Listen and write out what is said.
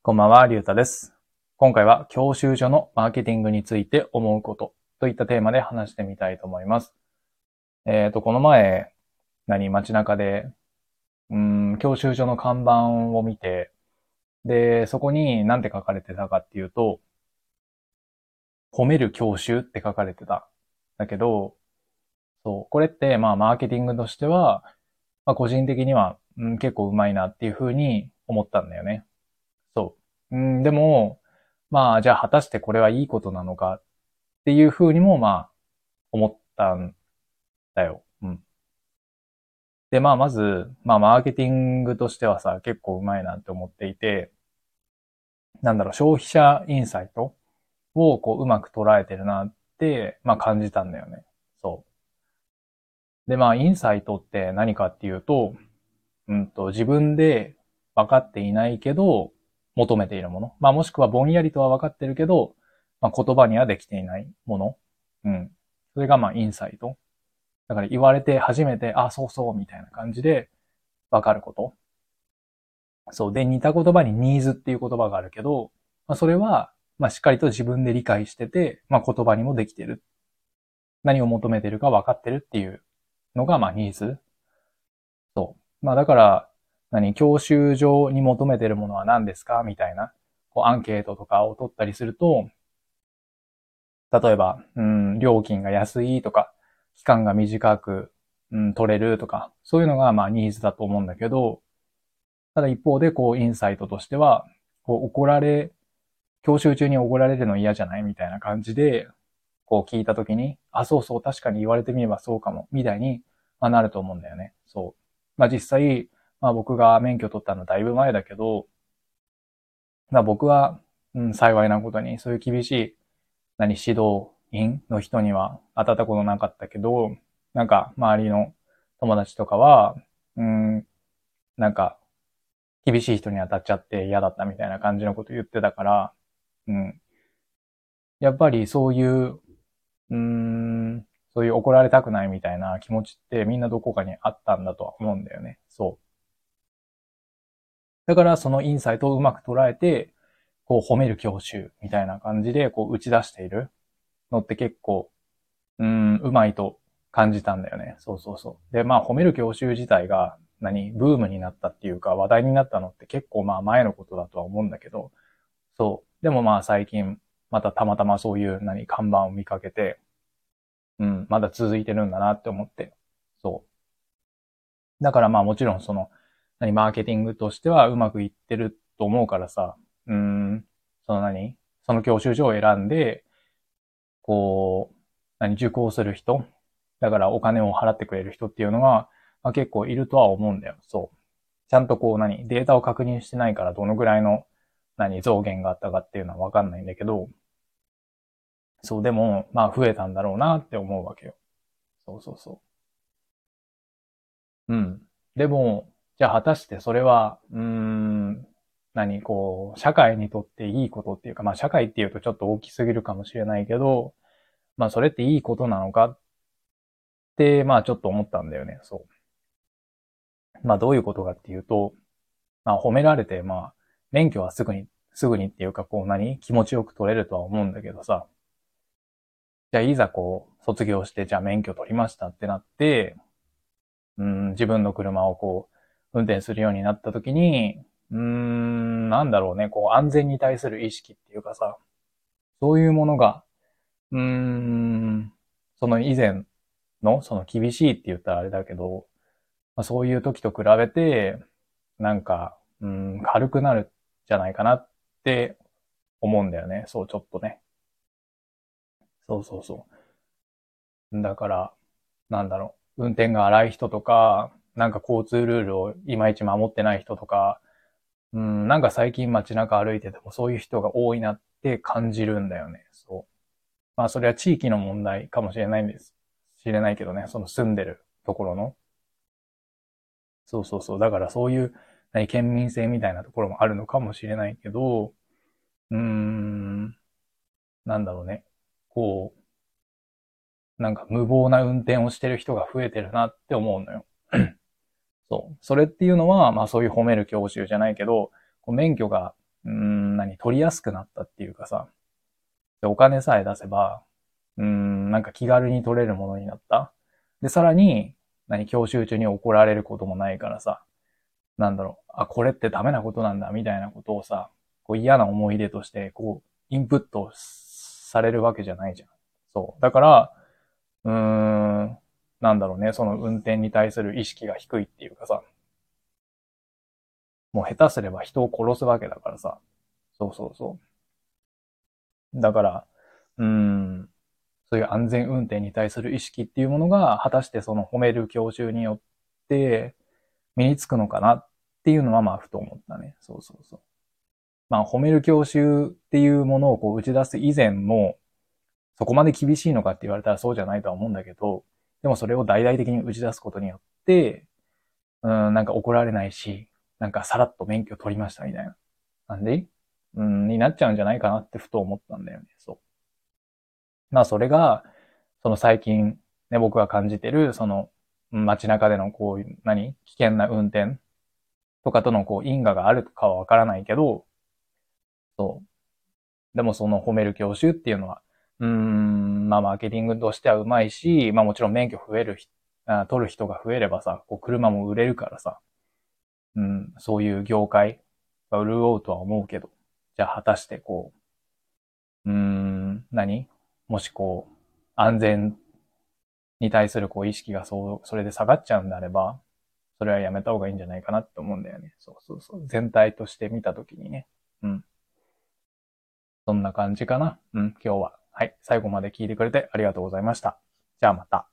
こんばんは、りゅうたです。今回は教習所のマーケティングについて思うことといったテーマで話してみたいと思います。えっ、と、この前、何、街中で、うーん、教習所の看板を見て、で、そこに何て書かれてたかっていうと、褒める教習って書かれてた。だけど、そう、これって、まあ、マーケティングとしては、まあ、個人的には、うん、結構うまいなっていうふうに思ったんだよね。うん、でも、まあ、じゃあ果たしてこれはいいことなのかっていうふうにも、まあ、思ったんだよ。うん。で、まあ、まず、まあ、マーケティングとしてはさ、結構うまいなって思っていて、なんだろう、消費者インサイトをこう、うまく捉えてるなって、まあ、感じたんだよね。そう。で、まあ、インサイトって何かっていうと、うんと、自分で分かっていないけど、求めているもの。まあ、もしくはぼんやりとは分かってるけど、まあ、言葉にはできていないもの。うん。それがまあ、インサイト。だから言われて初めて、あ、そうそう、みたいな感じで分かること。そう。で、似た言葉にニーズっていう言葉があるけど、まあ、それは、まあ、しっかりと自分で理解してて、まあ、言葉にもできてる。何を求めてるか分かってるっていうのが、まあ、ニーズ。そう。まあ、だから、何、教習所に求めてるものは何ですか？みたいな、こう、アンケートとかを取ったりすると、例えば、うん、料金が安いとか、期間が短く、うん、取れるとか、そういうのが、まあ、ニーズだと思うんだけど、ただ一方で、こう、インサイトとしては、こう、怒られ、教習中に怒られるの嫌じゃない？みたいな感じで、こう聞いたときに、あ、そうそう、確かに言われてみればそうかも、みたいに、まあ、なると思うんだよね。そう。まあ、実際、まあ、僕が免許取ったのだいぶ前だけど、まあ、僕は、うん、幸いなことに、そういう厳しい、何、指導員の人には当たったことなかったけど、なんか、周りの友達とかは、うん、なんか、厳しい人に当たっちゃって嫌だったみたいな感じのこと言ってたから、うん。やっぱりそういう、うん、そういう怒られたくないみたいな気持ちってみんなどこかにあったんだとは思うんだよね。そう。だからそのインサイトをうまく捉えて、こう褒める教習みたいな感じでこう打ち出しているのって結構、うん、うまいと感じたんだよね。そうそうそう。で、まあ褒める教習自体が何、ブームになったっていうか話題になったのって結構まあ前のことだとは思うんだけど、そう。でもまあ最近またたまたまそういう何、看板を見かけて、うん、まだ続いてるんだなって思って。そう。だからまあもちろんその、何、マーケティングとしてはうまくいってると思うからさ、うん、その何？その教習所を選んで、こう、何、受講する人？だからお金を払ってくれる人っていうのが、まあ、結構いるとは思うんだよ。そう。ちゃんとこう何、データを確認してないからどのぐらいの何、増減があったかっていうのはわかんないんだけど、そう、でも、まあ増えたんだろうなって思うわけよ。そうそうそう。うん。でも、じゃあ果たしてそれは、うーん、何、こう、社会にとっていいことっていうか、まあ社会っていうとちょっと大きすぎるかもしれないけど、まあそれっていいことなのかって、まあちょっと思ったんだよね、そう。まあどういうことかっていうと、まあ褒められて、まあ免許はすぐに、すぐにっていうかこう何気持ちよく取れるとは思うんだけどさ、じゃあいざこう卒業してじゃあ免許取りましたってなって、うん、自分の車をこう運転するようになった時に、うーん、なんだろうね、こう安全に対する意識っていうかさ、そういうものが、うーん、その以前の、その厳しいって言ったらあれだけど、まあ、そういう時と比べて、なんか、うん、軽くなるじゃないかなって思うんだよね。そう、ちょっとね。そうそうそう。だから、なんだろう、運転が荒い人とか、なんか交通ルールをいまいち守ってない人とか、うん、なんか最近街中歩いててもそういう人が多いなって感じるんだよね。そう。まあそれは地域の問題かもしれないんです。知れないけどね、その住んでるところの。そうそうそう。だからそういう、何、県民性みたいなところもあるのかもしれないけど、うーん、なんだろうね。こう、なんか無謀な運転をしてる人が増えてるなって思うのよ。そう。それっていうのは、まあそういう褒める教習じゃないけど、こう免許が、うー何、取りやすくなったっていうかさ、でお金さえ出せば、うん、なんか気軽に取れるものになった。で、さらに、何、教習中に怒られることもないからさ、なんだろう、あ、これってダメなことなんだ、みたいなことをさ、こう嫌な思い出として、こう、インプットされるわけじゃないじゃん。そう。だから、うーん、なんだろうね、その運転に対する意識が低いっていうかさ、もう下手すれば人を殺すわけだからさ。そうそうそう。だから、うーん、そういう安全運転に対する意識っていうものが、果たしてその褒める教習によって身につくのかなっていうのはまあふと思ったね。そうそうそう。まあ褒める教習っていうものをこう打ち出す以前も、そこまで厳しいのかって言われたらそうじゃないとは思うんだけど、でもそれを大々的に打ち出すことによって、うん、なんか怒られないし、なんかさらっと免許取りましたみたいな。なんで？うん、になっちゃうんじゃないかなってふと思ったんだよね。そう。まあそれが、その最近ね、僕が感じてる、その街中でのこういう、何？危険な運転とかとのこう因果があるかはわからないけど、そう。でもその褒める教習っていうのは、うーん、まあマーケティングとしてはうまいし、まあもちろん免許増えるあ、取る人が増えればさ、こう車も売れるからさ、うん、そういう業界が潤うとは思うけど、じゃあ果たしてこう、うーん、何？もしこう、安全に対するこう意識がそう、それで下がっちゃうんであれば、それはやめた方がいいんじゃないかなって思うんだよね。そうそうそう。全体として見たときにね。うん。そんな感じかな。うん、今日は。はい。最後まで聞いてくれてありがとうございました。じゃあまた。